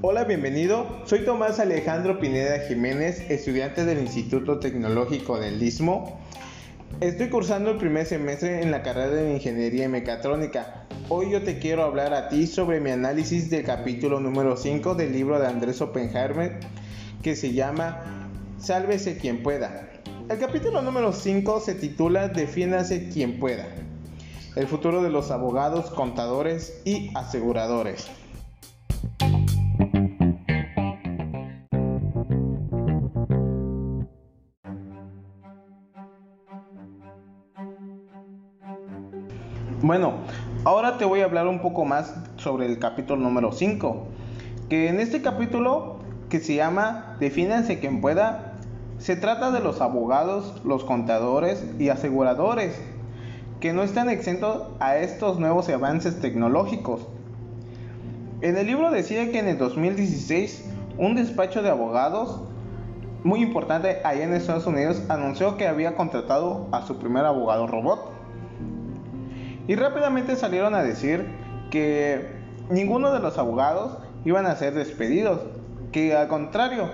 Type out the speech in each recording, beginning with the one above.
Hola, bienvenido. Soy Tomás Alejandro Pineda Jiménez, estudiante del Instituto Tecnológico del Istmo. Estoy cursando el primer semestre en la carrera de Ingeniería Mecatrónica. Hoy yo te quiero hablar a ti sobre mi análisis del capítulo número 5 del libro de Andrés Oppenheimer que se llama Sálvese quien pueda. El capítulo número 5 se titula Defiéndase quien pueda. El futuro de los abogados, contadores y aseguradores. Bueno, ahora te voy a hablar un poco más sobre el capítulo número 5. Que en este capítulo, que se llama Defínanse quien pueda, se trata de los abogados, los contadores y aseguradores, que no están exentos a estos nuevos avances tecnológicos. En el libro decía que en el 2016 un despacho de abogados muy importante allá en Estados Unidos anunció que había contratado a su primer abogado robot. Y rápidamente salieron a decir que ninguno de los abogados iban a ser despedidos, que al contrario,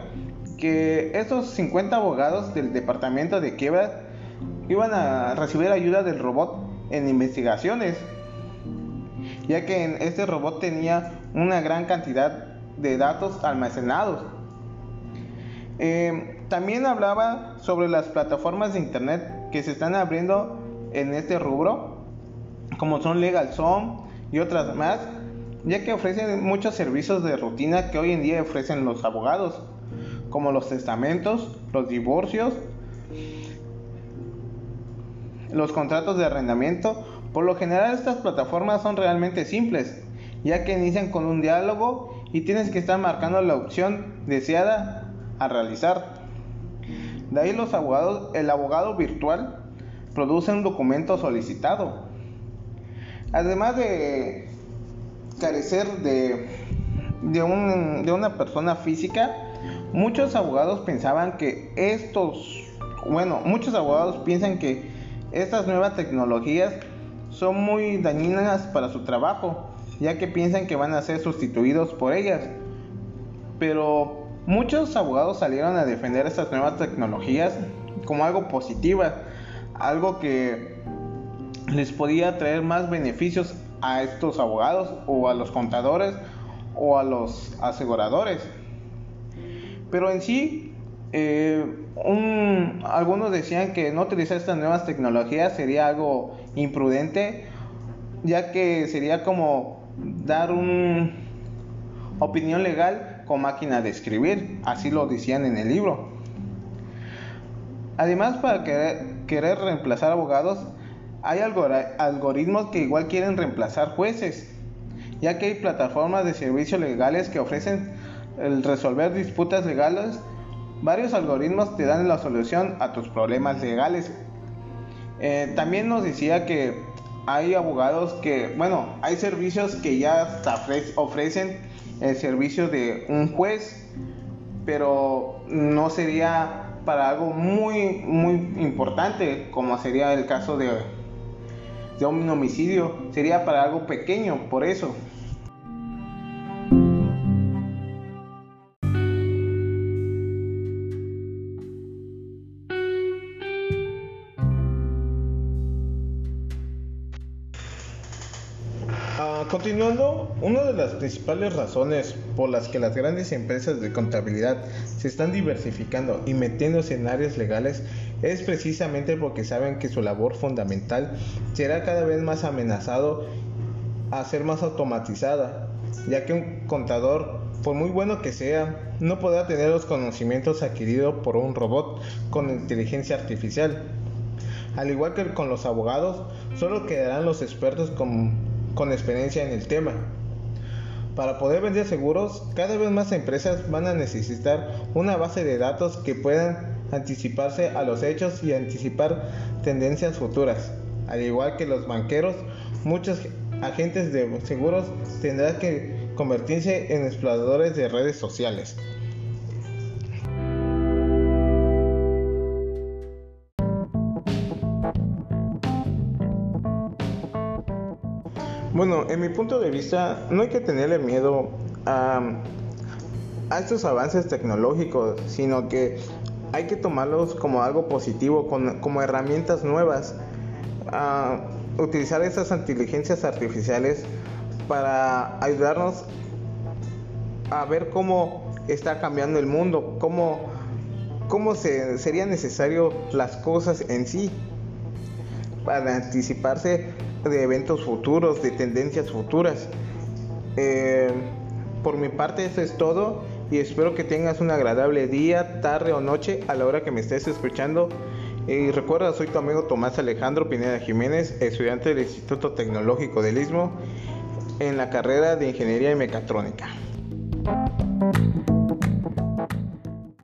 que estos 50 abogados del departamento de quiebra iban a recibir ayuda del robot en investigaciones, ya que este robot tenía una gran cantidad de datos almacenados. Eh, también hablaba sobre las plataformas de internet que se están abriendo en este rubro como son LegalZone y otras más, ya que ofrecen muchos servicios de rutina que hoy en día ofrecen los abogados, como los testamentos, los divorcios, los contratos de arrendamiento. Por lo general estas plataformas son realmente simples, ya que inician con un diálogo y tienes que estar marcando la opción deseada a realizar. De ahí los abogados, el abogado virtual produce un documento solicitado Además de carecer de, de, una persona física, muchos abogados pensaban que estos, bueno, muchos abogados piensan que estas nuevas tecnologías son muy dañinas para su trabajo, ya que piensan que van a ser sustituidos por ellas. Pero muchos abogados salieron a defender estas nuevas tecnologías como algo positiva, algo que les podía traer más beneficios a estos abogados o a los contadores o a los aseguradores. Pero en sí, eh, algunos decían que no utilizar estas nuevas tecnologías sería algo imprudente, ya que sería como dar una opinión legal con máquina de escribir, así lo decían en el libro. Además, para querer, reemplazar abogados, hay algoritmos que igual quieren reemplazar jueces, ya que hay plataformas de servicios legales que ofrecen el resolver disputas legales. Varios algoritmos te dan la solución a tus problemas legales. Eh, también nos decía que hay abogados que, bueno, hay servicios que ya ofrecen el servicio de un juez, pero no sería para algo muy, muy importante, como sería el caso de de un homicidio sería para algo pequeño, por eso. Continuando, una de las principales razones por las que las grandes empresas de contabilidad se están diversificando y metiéndose en áreas legales es precisamente porque saben que su labor fundamental será cada vez más amenazado a ser más automatizada, ya que un contador, por muy bueno que sea, no podrá tener los conocimientos adquiridos por un robot con inteligencia artificial. Al igual que con los abogados, solo quedarán los expertos con, con experiencia en el tema. Para poder vender seguros, cada vez más empresas van a necesitar una base de datos que puedan anticiparse a los hechos y anticipar tendencias futuras. Al igual que los banqueros, muchos agentes de seguros tendrán que convertirse en exploradores de redes sociales. Bueno, en mi punto de vista, no hay que tenerle miedo a, estos avances tecnológicos, sino que hay que tomarlos como algo positivo, como herramientas nuevas. A utilizar esas inteligencias artificiales para ayudarnos a ver cómo está cambiando el mundo, cómo, cómo se, sería necesario las cosas en sí para anticiparse de eventos futuros, de tendencias futuras. Eh, por mi parte eso es todo y espero que tengas un agradable día, tarde o noche a la hora que me estés escuchando. Y recuerda, soy tu amigo Tomás Alejandro Pineda Jiménez, estudiante del Instituto Tecnológico del Istmo en la carrera de Ingeniería y Mecatrónica.